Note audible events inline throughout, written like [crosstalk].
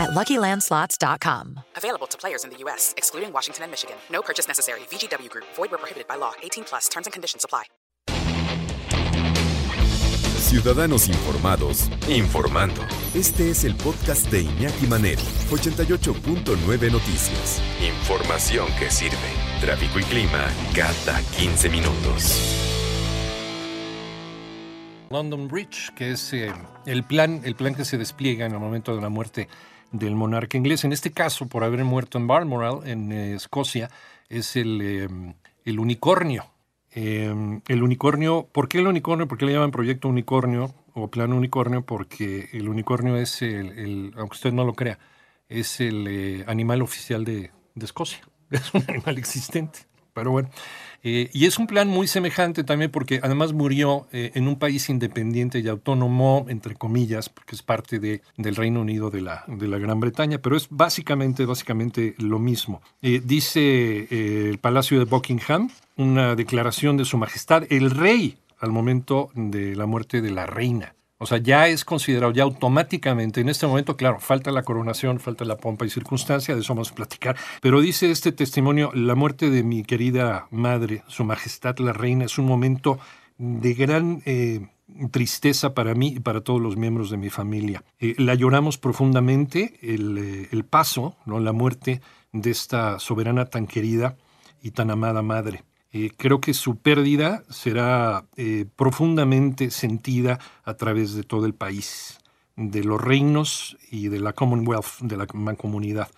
at LuckyLandSlots.com. Available to players in the U.S., excluding Washington and Michigan. No purchase necessary. VGW Group. Void where prohibited by law. 18 plus. Terms and conditions apply. Ciudadanos informados, informando. Este es el podcast de Iñaki Manero, 88.9 Noticias. Información que sirve. Tráfico y clima cada 15 minutos. London Bridge, que es eh, el, plan, el plan que se despliega en el momento de la muerte del monarca inglés. En este caso, por haber muerto en Balmoral, en eh, Escocia, es el, el unicornio eh, el unicornio, ¿por qué el unicornio? ¿Por qué le llaman proyecto unicornio o plan unicornio? Porque el unicornio es el, aunque usted no lo crea, es el eh, animal oficial de, de Escocia. [laughs] Es un animal existente. Pero bueno, eh, y es un plan muy semejante también porque además murió eh, en un país independiente y autónomo, entre comillas, porque es parte de, del Reino Unido de la, de la Gran Bretaña, pero es básicamente, básicamente lo mismo. Eh, dice el Palacio de Buckingham, una declaración de Su Majestad, el rey, al momento de la muerte de la reina. O sea, ya es considerado, ya automáticamente, en este momento, claro, falta la coronación, falta la pompa y circunstancia, de eso vamos a platicar, pero dice este testimonio, la muerte de mi querida madre, Su Majestad la Reina, es un momento de gran eh, tristeza para mí y para todos los miembros de mi familia. Eh, la lloramos profundamente, el, eh, el paso, ¿no? la muerte de esta soberana tan querida y tan amada madre. Eh, creo que su pérdida será eh, profundamente sentida a través de todo el país, de los reinos y de la Commonwealth, de la mancomunidad,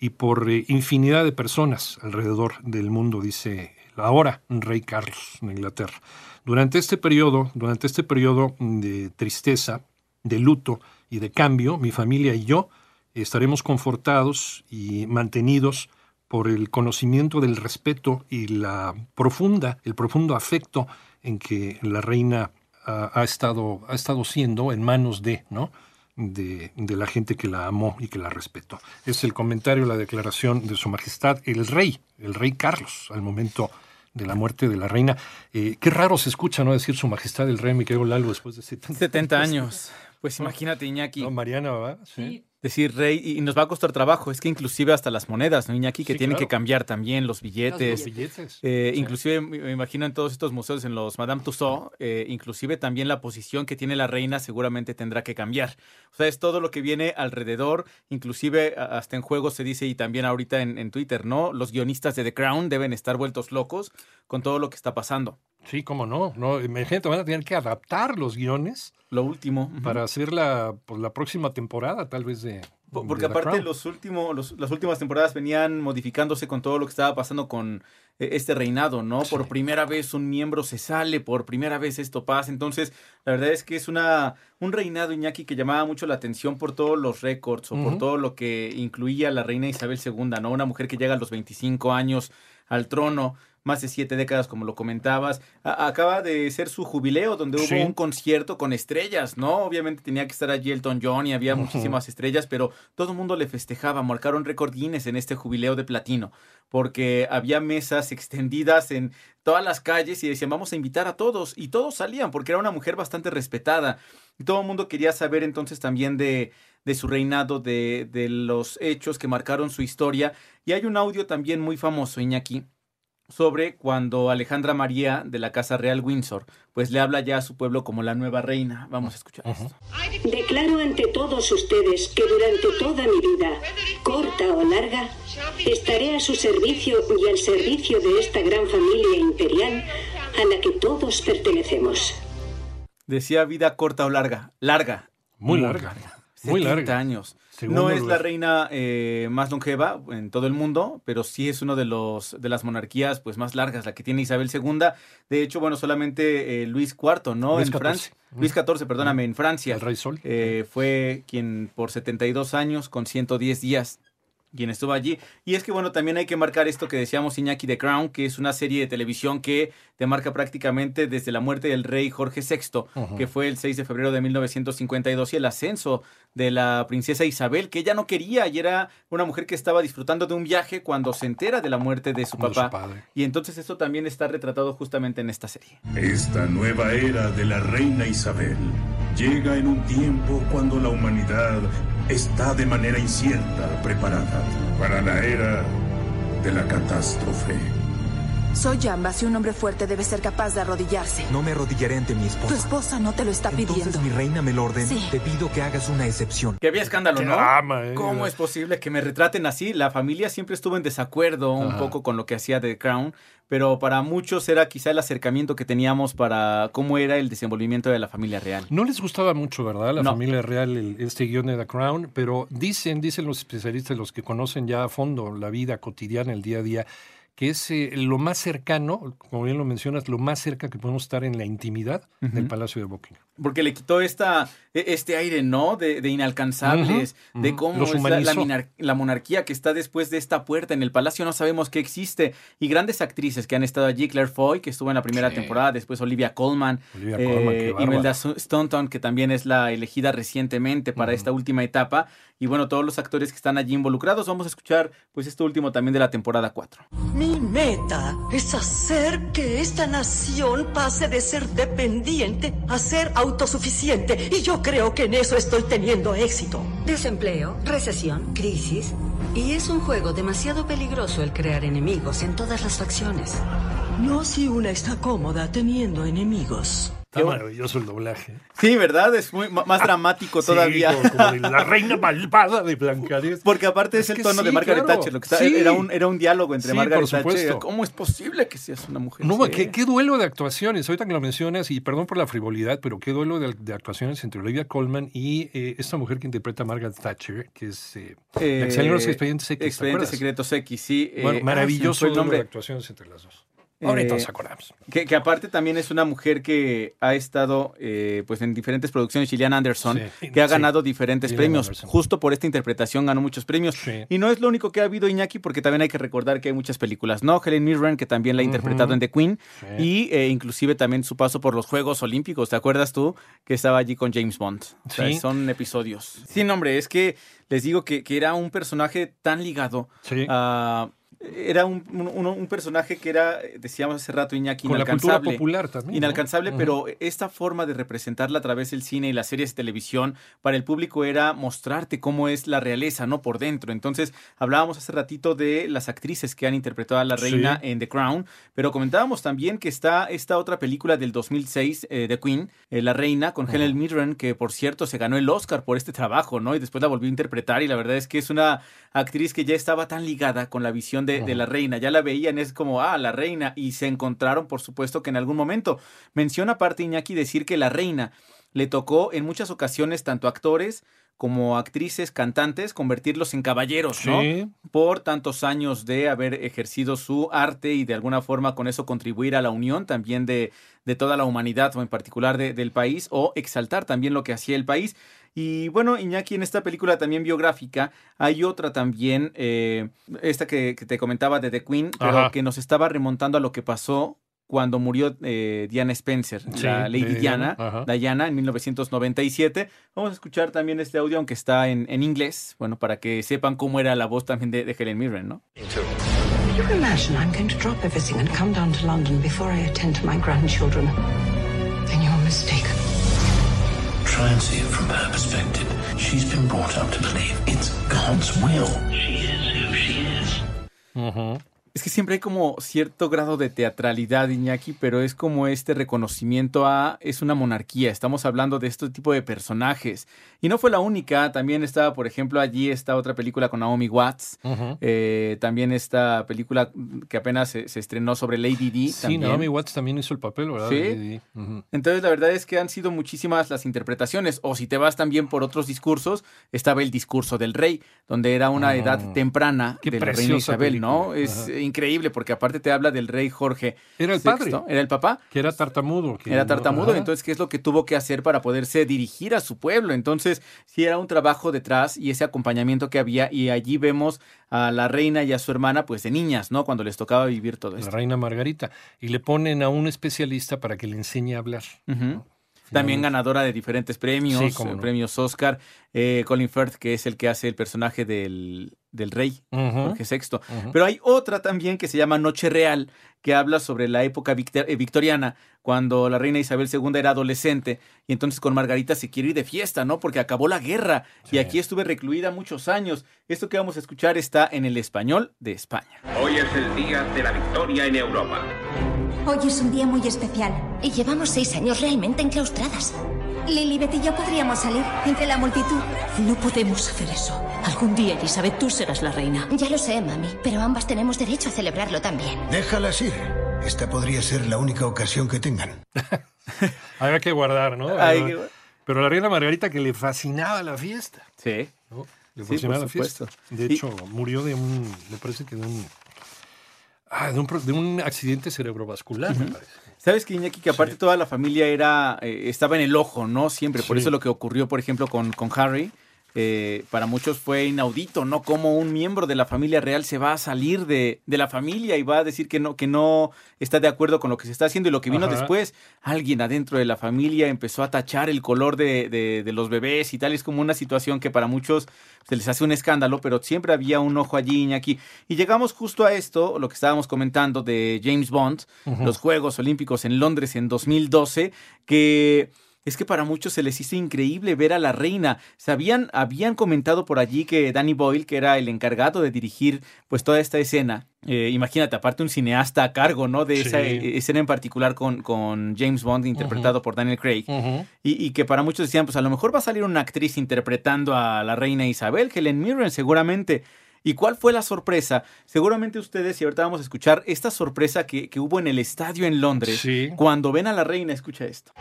y por eh, infinidad de personas alrededor del mundo, dice ahora rey Carlos de Inglaterra. Durante este periodo, durante este periodo de tristeza, de luto y de cambio, mi familia y yo estaremos confortados y mantenidos por el conocimiento del respeto y la profunda, el profundo afecto en que la reina ha, estado, ha estado siendo en manos de, ¿no? De, de, la gente que la amó y que la respetó. Es el comentario, la declaración de Su Majestad, el rey, el rey Carlos, al momento de la muerte de la reina. Eh, qué raro se escucha, ¿no? Decir Su Majestad el rey Miguel Lalo después de 70, 70 años. Pues imagínate, Iñaki. No, Mariana, ¿va? Sí decir rey y nos va a costar trabajo. Es que inclusive hasta las monedas, ¿no, Iñaki? Que tienen que cambiar también los billetes. Los billetes. Eh, inclusive me imagino en todos estos museos, en los Madame Tussauds, eh, inclusive también la posición que tiene la reina seguramente tendrá que cambiar. O sea, es todo lo que viene alrededor, inclusive hasta en juegos se dice y también ahorita en, en Twitter, ¿no? Los guionistas de The Crown deben estar vueltos locos con todo lo que está pasando. Sí, cómo no. no imagínate, van a tener que adaptar los guiones. Lo último. Para hacer la, pues, la próxima temporada, tal vez de. Porque aparte los últimos, las últimas temporadas venían modificándose con todo lo que estaba pasando con eh, este reinado, ¿no? Por primera vez un miembro se sale, por primera vez esto pasa. Entonces, la verdad es que es una, un reinado, Iñaki, que llamaba mucho la atención por todos los récords o por todo lo que incluía la reina Isabel II, ¿no? Una mujer que llega a los 25 años al trono más de siete décadas, como lo comentabas. acaba de ser su jubileo, donde hubo un concierto con estrellas, ¿no? Obviamente tenía que estar allí Elton John y había muchísimas estrellas, pero todo el mundo le festejaba, marcaron récord Guinness en este jubileo de platino, porque había mesas extendidas en todas las calles y decían, vamos a invitar a todos, y todos salían, porque era una mujer bastante respetada. Y todo el mundo quería saber entonces también de, de su reinado, de, de los hechos que marcaron su historia. Y hay un audio también muy famoso, Iñaki, sobre cuando Alejandra María de la Casa Real Windsor pues le habla ya a su pueblo como la nueva reina. Vamos a escuchar esto. Declaro ante todos ustedes que durante toda mi vida, corta o larga, estaré a su servicio y al servicio de esta gran familia imperial a la que todos pertenecemos. Decía vida corta o larga, larga. Muy larga. Muy larga. años no es la reina eh, más longeva en todo el mundo, pero sí es uno de los de las monarquías pues más largas, la que tiene Isabel II. De hecho, bueno, solamente eh, Luis IV, ¿no? Luis en Francia. Luis XIV, perdóname, en Francia. El rey Sol. Eh, fue quien por 72 años, con 110 días, quien estuvo allí. Y es que, bueno, también hay que marcar esto que decíamos Iñaki The Crown, que es una serie de televisión que te marca prácticamente desde la muerte del rey Jorge VI, que fue el 6 de febrero de 1952, y el ascenso de la princesa Isabel, que ella no quería y era una mujer que estaba disfrutando de un viaje cuando se entera de la muerte de su De su papá. padre. y entonces esto también está retratado justamente en esta serie. Esta nueva era de la reina Isabel llega en un tiempo cuando la humanidad está de manera incierta preparada para la era de la catástrofe. Soy Jambas y un hombre fuerte debe ser capaz de arrodillarse. No me arrodillaré ante mi Tu esposa. esposa no te lo está Entonces, pidiendo. mi reina me lo ordena. Sí. Te pido que hagas una excepción. Que había escándalo, Qué ¿no? drama, eh. ¿Cómo es posible que me retraten así? La familia siempre estuvo en desacuerdo un poco con lo que hacía The Crown, pero para muchos era quizá el acercamiento que teníamos para cómo era el desenvolvimiento de la familia real. No les gustaba mucho, ¿verdad? La No. familia real, el- este guion de The Crown, pero dicen, dicen los especialistas, los que conocen ya a fondo la vida cotidiana, el día a día, que es eh, lo más cercano, como bien lo mencionas, lo más cerca que podemos estar en la intimidad del Palacio de Buckingham. Porque le quitó esta, e- este aire, ¿no? De, de inalcanzables, de cómo es la, la humanizó. minar- la monarquía que está después de esta puerta. En el palacio no sabemos qué existe. Y grandes actrices que han estado allí. Claire Foy, que estuvo en la primera Sí. temporada. Después Olivia Colman. Olivia Colman, eh. Imelda Staunton, que también es la elegida recientemente para esta última etapa. Y bueno, todos los actores que están allí involucrados. Vamos a escuchar pues este último también de la temporada 4. Mi meta es hacer que esta nación pase de ser dependiente a ser autosuficiente. Y yo creo que en eso estoy teniendo éxito. Desempleo, recesión, crisis. Y es un juego demasiado peligroso el crear enemigos en todas las facciones. No si una está cómoda teniendo enemigos. Está maravilloso el doblaje. Sí, ¿verdad? Es muy más dramático todavía. Sí, como, como de la [laughs] reina malvada de Blancanieves. Porque aparte es, Es el tono de Margaret claro. Thatcher. Lo que está- Sí. era, un, era un diálogo entre Margaret Thatcher. ¿Cómo es posible que seas una mujer? No, Sí. ¿qué, qué duelo de actuaciones. Ahorita que lo mencionas, y perdón por la frivolidad, pero qué duelo de, de actuaciones entre Olivia Colman y eh, esta mujer que interpreta a Margaret Thatcher, que es eh, en los Eh, Expedientes X. ¿te Expedientes? Secretos X, sí. eh, Bueno, ah, se me maravilloso el duelo de actuaciones entre las dos. Ahorita Eh, acordamos. Que, que aparte también es una mujer que ha estado eh, pues en diferentes producciones, Gillian Anderson, Sí, que ha sí. ganado diferentes Gillian premios. Anderson. Justo por esta interpretación ganó muchos premios. Sí. Y no es lo único que ha habido Iñaki, porque también hay que recordar que hay muchas películas, ¿no? Helen Mirren, que también la ha interpretado en The Queen, y eh, inclusive también su paso por los Juegos Olímpicos. ¿Te acuerdas tú que estaba allí con James Bond? O sea, son episodios. Sí, no, hombre, es que les digo que, que era un personaje tan ligado a... Era un, un- un personaje que era, decíamos hace rato, Iñaki, Con la cultura inalcanzable. popular también. Inalcanzable, pero esta forma de representarla a través del cine y las series de televisión para el público era mostrarte cómo es la realeza, ¿no? Por dentro. Entonces, hablábamos hace ratito de las actrices que han interpretado a la Sí. reina en The Crown, pero comentábamos también que está esta otra película del 2006, eh, The Queen, eh, La Reina, con Helen Mirren, que por cierto se ganó el Oscar por este trabajo, ¿no? Y después la volvió a interpretar y la verdad es que es una actriz que ya estaba tan ligada con la visión de, de la reina, ya la veían, es como, ah, la reina, y se encontraron, por supuesto, que en algún momento. Menciona aparte Iñaki decir que la reina le tocó en muchas ocasiones tanto actores como actrices, cantantes, convertirlos en caballeros, ¿no? Sí. Por tantos años de haber ejercido su arte y de alguna forma con eso contribuir a la unión también de, de toda la humanidad o en particular de- del país o exaltar también lo que hacía el país. Y bueno, Iñaki, en esta película también biográfica hay otra también, eh, esta que, que te comentaba de The Queen, pero Ajá. que nos estaba remontando a lo que pasó cuando murió eh, Diana Spencer, Sí, la Lady de Diana, Diana. Diana en 1997. Vamos a escuchar también este audio, aunque está en, en inglés, bueno, para que sepan cómo era la voz también de, de Helen Mirren, ¿no? You imagine I'm going to drop everything and come down to London before I attend to my grandchildren. Then you're mistaken. Try and see it from her perspective. She's been brought up to believe it's God's will. She is who she is. Ujú. Es que siempre hay como cierto grado de teatralidad, Iñaki, pero es como este reconocimiento a es una monarquía. Estamos hablando de este tipo de personajes. Y no fue la única. También estaba, por ejemplo, allí esta otra película con Naomi Watts. Eh, también esta película que apenas se, se estrenó sobre Lady Di. Sí, también. Naomi Watts también hizo el papel, ¿verdad? Sí. Entonces, la verdad es que han sido muchísimas las interpretaciones. O si te vas también por otros discursos, estaba el discurso del rey, donde era una Ah. edad temprana Qué de la reina preciosa Isabel, ¿no? Es. Increíble porque aparte te habla del rey Jorge. Era el VI, padre. Era el papá. Que era tartamudo. que Era tartamudo, entonces, ¿qué es lo que tuvo que hacer para poderse dirigir a su pueblo? Entonces, sí era un trabajo detrás y ese acompañamiento que había, y allí vemos a la reina y a su hermana, pues de niñas, ¿no? Cuando les tocaba vivir todo La esto. reina Margarita. Y le ponen a un especialista para que le enseñe a hablar. También ganadora de diferentes premios, Sí, eh, no. premios Oscar. Eh, Colin Firth, que es el que hace el personaje del, del rey. Jorge VI. Pero hay otra también que se llama Noche Real, que habla sobre la época victor- eh, victoriana, cuando la reina Isabel II era adolescente y entonces con Margarita se quiere ir de fiesta, ¿no? Porque acabó la guerra y aquí estuve recluida muchos años. Esto que vamos a escuchar está en el español de España. Hoy es el día de la victoria en Europa. Hoy es un día muy especial. Y llevamos seis años realmente enclaustradas. Lilibet y yo podríamos salir entre la multitud. No podemos hacer eso. Algún día, Elizabeth, tú serás la reina. Ya lo sé, mami, pero ambas tenemos derecho a celebrarlo también. Déjalas ir. Esta podría ser la única ocasión que tengan. [laughs] Había que guardar, ¿no? Hay Pero- que- Pero la reina Margarita que le fascinaba la fiesta. Sí. ¿no? Le fascinaba la fiesta. De Y- hecho, murió de un, me parece que de un, ah, de un, pro- de un accidente cerebrovascular, me parece. ¿Sabes que Iñaki, que aparte toda la familia era eh, estaba en el ojo, ¿no? Siempre. Por Sí. eso lo que ocurrió, por ejemplo, con, con Harry, eh, para muchos fue inaudito, ¿no? Como un miembro de la familia real se va a salir de, de la familia y va a decir que no, que no está de acuerdo con lo que se está haciendo. Y lo que vino Ajá. después, alguien adentro de la familia empezó a tachar el color de, de- de los bebés y tal. Es como una situación que para muchos se les hace un escándalo, pero siempre había un ojo allí, Iñaki. Y llegamos justo a esto, lo que estábamos comentando de James Bond, los Juegos Olímpicos en Londres en 2012, que es que para muchos se les hizo increíble ver a la reina. Sabían, habían comentado por allí que Danny Boyle, que era el encargado de dirigir pues toda esta escena, eh, imagínate, aparte un cineasta a cargo, ¿no? De esa eh, escena en particular con, con James Bond, interpretado por Daniel Craig. Y, y que para muchos decían, pues a lo mejor va a salir una actriz interpretando a la reina Isabel, Helen Mirren, seguramente. ¿Y cuál fue la sorpresa? Seguramente ustedes, y ahorita vamos a escuchar esta sorpresa que, que hubo en el estadio en Londres, Sí. cuando ven a la reina, escucha esto.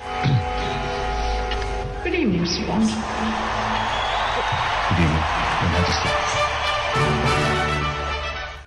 Good evening.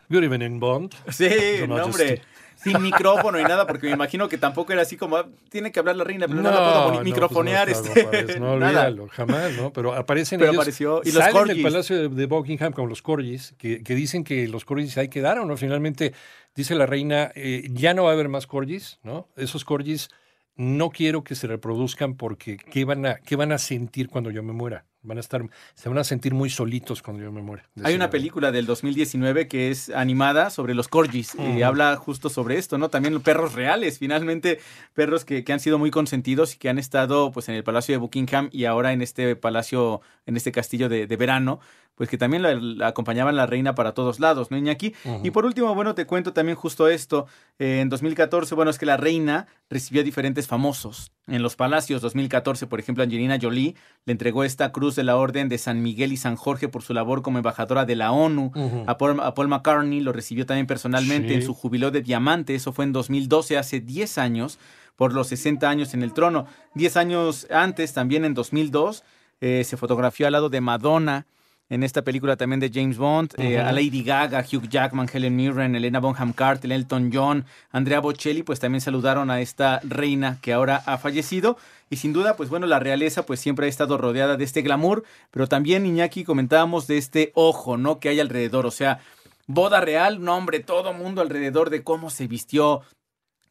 Good evening, Bond. Sí, Your no, Majesty. hombre. Sin micrófono y nada, porque me imagino que tampoco era así como, ah, tiene que hablar la reina, pero no, No, la puedo no, pues microfonear. no, no, este, no aparece, no, olvídalo, jamás, ¿no? Pero aparecen Pero ellos, apareció, y los salen del palacio de, de Buckingham con los corgis, que, que dicen que los corgis ahí quedaron, ¿no? Finalmente, dice la reina, eh, ya no va a haber más corgis, ¿no? Esos corgis no quiero que se reproduzcan porque ¿qué van a, qué van a sentir cuando yo me muera? Van a estar, se van a sentir muy solitos cuando yo me muera. Hay una película del 2019 que es animada sobre los corgis y habla justo sobre esto, ¿no? También los perros reales, finalmente perros que, que han sido muy consentidos y que han estado pues en el Palacio de Buckingham y ahora en este palacio, en este castillo de, de verano, pues que también la, la acompañaban la reina para todos lados, ¿no, Iñaki? Ujú. Y por último, bueno, te cuento también justo esto. Eh, en 2014, bueno, es que la reina recibió a diferentes famosos. En los palacios 2014, por ejemplo, Angelina Jolie le entregó esta cruz de la Orden de San Miguel y San Jorge por su labor como embajadora de la ONU. A Paul, a Paul McCartney lo recibió también personalmente Sí. en su jubileo de diamante. Eso fue en 2012, hace 10 años, por los 60 años en el trono. 10 años antes, también en 2002, eh, se fotografió al lado de Madonna. En esta película también de James Bond, eh, a Lady Gaga, Hugh Jackman, Helen Mirren, Elena Bonham Carter, Elton John, Andrea Bocelli, pues también saludaron a esta reina que ahora ha fallecido. Y sin duda, pues bueno, la realeza pues siempre ha estado rodeada de este glamour, pero también Iñaki comentábamos de este ojo, ¿no? Que hay alrededor, o sea, boda real, no hombre, todo mundo alrededor de cómo se vistió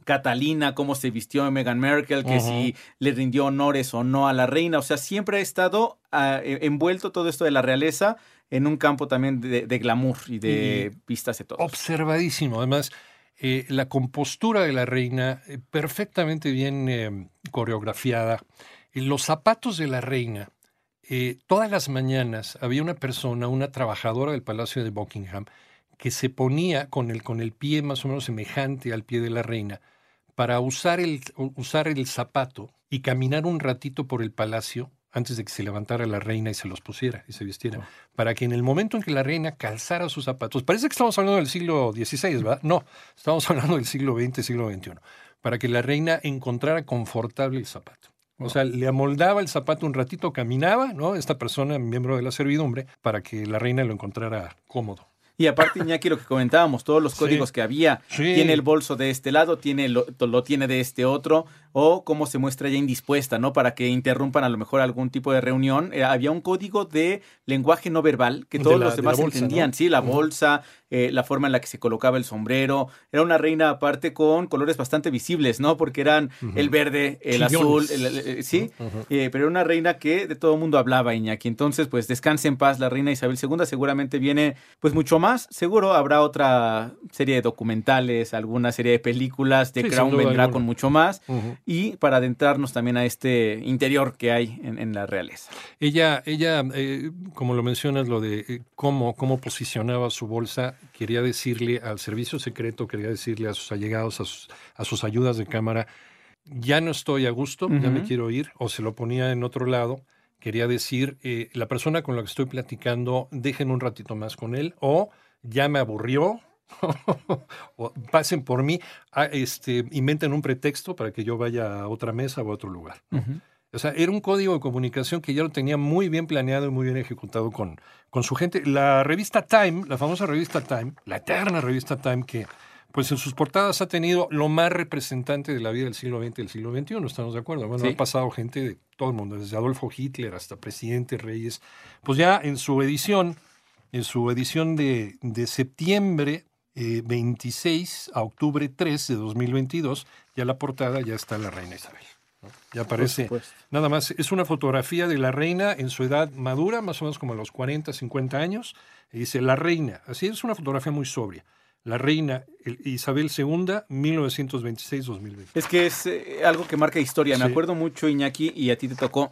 Catalina, cómo se vistió Meghan Merkel, que si le rindió honores o no a la reina. O sea, siempre ha estado ah, e- envuelto todo esto de la realeza en un campo también de, de glamour y de vistas de todo. Observadísimo. Además, eh, la compostura de la reina, eh, perfectamente bien eh, coreografiada. Los zapatos de la reina, todas las mañanas había una persona, una trabajadora del Palacio de Buckingham, que se ponía con el, con el pie más o menos semejante al pie de la reina para usar el, usar el zapato y caminar un ratito por el palacio antes de que se levantara la reina y se los pusiera y se vistiera, para que en el momento en que la reina calzara sus zapatos, parece que estamos hablando del siglo XVI, ¿verdad? No, estamos hablando del siglo XX, siglo XXI, para que la reina encontrara confortable el zapato. O sea, le amoldaba el zapato un ratito, caminaba, ¿no? Esta persona, miembro de la servidumbre, para que la reina lo encontrara cómodo. Y aparte, Iñaki, lo que comentábamos, todos los códigos que había, tiene el bolso de este lado, tiene lo, lo, tiene de este otro, o cómo se muestra ya indispuesta, ¿no? Para que interrumpan a lo mejor algún tipo de reunión. Eh, había un código de lenguaje no verbal que todos los demás entendían, sí, la bolsa, eh, la forma en la que se colocaba el sombrero. Era una reina aparte con colores bastante visibles, ¿no? Porque eran el verde, el azul, eh, sí, pero era una reina que de todo el mundo hablaba, Iñaki. Entonces, pues descanse en paz la reina Isabel II. Seguramente viene, pues mucho más seguro habrá otra serie de documentales, alguna serie de películas. The Crown vendrá con mucho más. Y para adentrarnos también a este interior que hay en, la realeza. Ella, ella eh, como lo mencionas, lo de eh, cómo, cómo posicionaba su bolsa, quería decirle al servicio secreto, quería decirle a sus allegados, a sus, a sus ayudas de cámara, ya no estoy a gusto, ya me quiero ir, o se lo ponía en otro lado quería decir, eh, la persona con la que estoy platicando, dejen un ratito más con él o ya me aburrió. [laughs] o pasen por mí, ah, este, inventen un pretexto para que yo vaya a otra mesa o a otro lugar. O sea, era un código de comunicación que ya lo tenía muy bien planeado y muy bien ejecutado con, con su gente. La revista Time, la famosa revista Time, la eterna revista Time que pues en sus portadas ha tenido lo más representante de la vida del siglo XX y del siglo XXI, ¿estamos de acuerdo? Bueno, ha pasado gente de todo el mundo, desde Adolfo Hitler hasta presidentes, reyes. Pues ya en su edición, en su edición de, de septiembre 26 eh, a octubre 3 de 2022, ya la portada ya está la reina Isabel. Ya aparece, nada más, es una fotografía de la reina en su edad madura, más o menos como a los 40, 50 años, y dice la reina, así es una fotografía muy sobria la reina Isabel II, 1926-2020. Es que es eh, algo que marca historia. Me acuerdo mucho, Iñaki, y a ti te tocó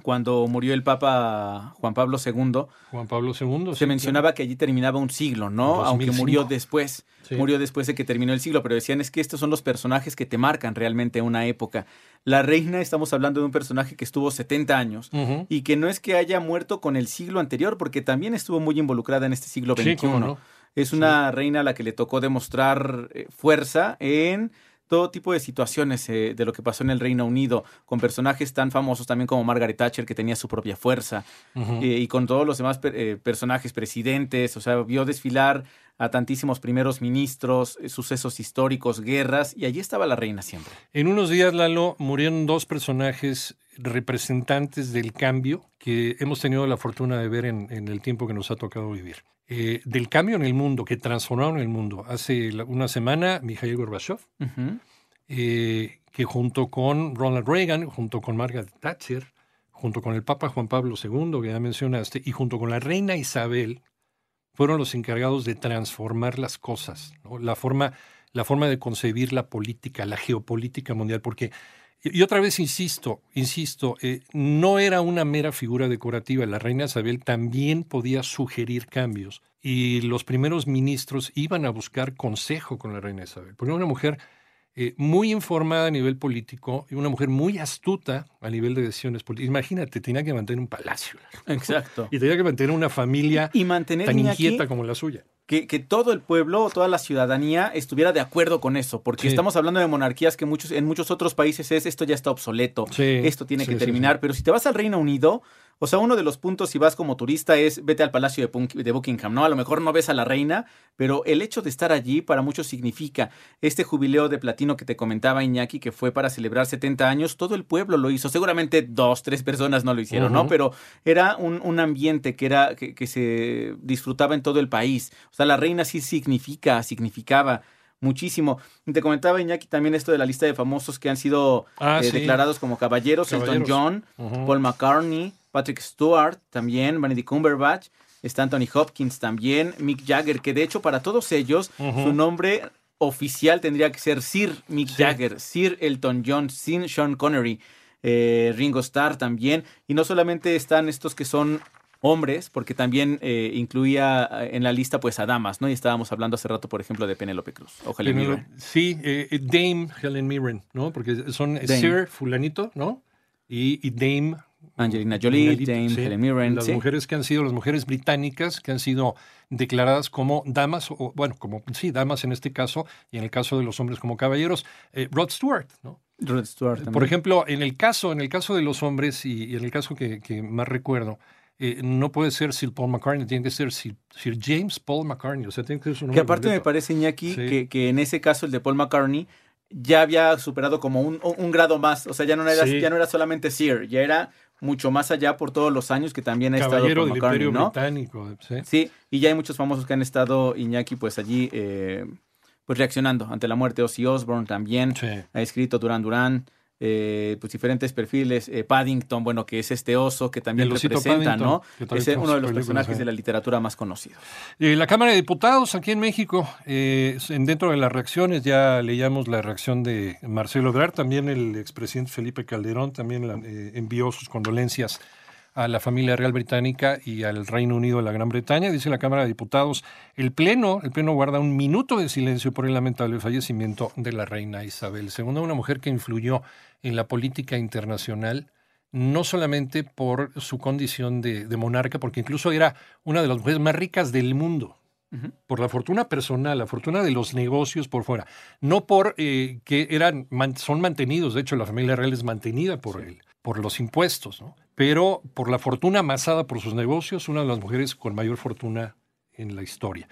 cuando murió el Papa Juan Pablo II. Juan Pablo II. Se mencionaba que allí terminaba un siglo, ¿no? Aunque murió después. Murió después de que terminó el siglo, pero decían es que estos son los personajes que te marcan realmente una época. La reina, estamos hablando de un personaje que estuvo 70 años y que no es que haya muerto con el siglo anterior, porque también estuvo muy involucrada en este siglo XXI. no? Es una reina a la que le tocó demostrar eh, fuerza en todo tipo de situaciones eh, de lo que pasó en el Reino Unido, con personajes tan famosos también como Margaret Thatcher, que tenía su propia fuerza, eh, y con todos los demás personajes, presidentes, o sea, vio desfilar a tantísimos primeros ministros, sucesos históricos, guerras, y allí estaba la reina siempre. En unos días, Lalo, murieron dos personajes representantes del cambio que hemos tenido la fortuna de ver en el tiempo que nos ha tocado vivir. Eh, del cambio en el mundo, que transformaron el mundo. Hace una semana, Mikhail Gorbachev, eh, que junto con Ronald Reagan, junto con Margaret Thatcher, junto con el Papa Juan Pablo II, que ya mencionaste, y junto con la reina Isabel, fueron los encargados de transformar las cosas, la, forma, la forma de concebir la política, la geopolítica mundial, porque y otra vez insisto, insisto, eh, no era una mera figura decorativa. La reina Isabel también podía sugerir cambios y los primeros ministros iban a buscar consejo con la reina Isabel, porque era una mujer eh, muy informada a nivel político y una mujer muy astuta a nivel de decisiones políticas. Imagínate, tenía que mantener un palacio. Exacto. [laughs] Y tenía que mantener una familia y mantener tan inquieta como la suya que, todo el pueblo, toda la ciudadanía estuviera de acuerdo con eso, porque estamos hablando de monarquías que muchos, en muchos otros países es esto ya está obsoleto, esto tiene que terminar, pero si te vas al Reino Unido, o sea, uno de los puntos si vas como turista es vete al Palacio de, Buckingham, ¿no? A lo mejor no ves a la reina, pero el hecho de estar allí para muchos significa este jubileo de platino que te comentaba Iñaki, que fue para celebrar 70 años, todo el pueblo lo hizo. Seguramente dos, tres personas no lo hicieron, ¿no? Pero era un, ambiente que, era, que, que se disfrutaba en todo el país. O sea, la reina sí significa, significaba muchísimo. Te comentaba Iñaki también esto de la lista de famosos que han sido ah, eh, declarados como caballeros, Elton John, Paul McCartney, Patrick Stewart también, Benedict Cumberbatch, está Anthony Hopkins también, Mick Jagger, que de hecho para todos ellos su nombre oficial tendría que ser Sir Mick Jagger, Sir Elton John, Sir Sean Connery, eh, Ringo Starr también, y no solamente están estos que son hombres, porque también eh, incluía eh, en la lista pues a damas, ¿no? Y estábamos hablando hace rato, por ejemplo, de Penélope Cruz o Helen Mirren. Sí, Dame Helen Mirren, ¿no? Porque son Sir fulanito, ¿no? y Dame Angelina Jolie, James Helen Mirren. Las mujeres que han sido, las mujeres británicas que han sido declaradas como damas, o bueno, como sí, damas en este caso, y en el caso de los hombres como caballeros, eh, Rod Stewart, ¿no? Rod Stewart Por ejemplo, en el caso, en el caso de los hombres, y, en el caso que, más recuerdo, eh, no puede ser Sir Paul McCartney, tiene que ser Sir, Sir James Paul McCartney. O sea, tiene que ser su nombre Que aparte me parece, Iñaki, Sí. que, que en ese caso el de Paul McCartney ya había superado como un, un grado más. O sea, ya no, era, Sí. ya no era solamente Sir, ya era mucho más allá por todos los años que también ha estado Paul McCartney, Imperio ¿no? Británico. Sí. Sí, y ya hay muchos famosos que han estado, Iñaki, pues allí, eh, pues reaccionando ante la muerte. Ozzy Osbourne también ha escrito Duran Duran, eh, pues diferentes perfiles. eh, Paddington, bueno, que es este oso que también representa, ¿no? Es uno de los personajes de la literatura más conocidos. Eh, la Cámara de Diputados aquí en México, eh, en- dentro de las reacciones, ya leíamos la reacción de Marcelo Ebrard, también el expresidente Felipe Calderón también la- eh, envió sus condolencias a la familia real británica y al Reino Unido de la Gran Bretaña. Dice la Cámara de Diputados, el Pleno, el Pleno guarda un minuto de silencio por el lamentable fallecimiento de la reina Isabel II, una mujer que influyó en la política internacional no solamente por su condición de, de monarca, porque incluso era una de las mujeres más ricas del mundo, por la fortuna personal, la fortuna de los negocios por fuera, no por eh, que eran man- son mantenidos, de hecho la familia real es mantenida por él, por los impuestos, ¿no? Pero por la fortuna amasada por sus negocios, una de las mujeres con mayor fortuna en la historia.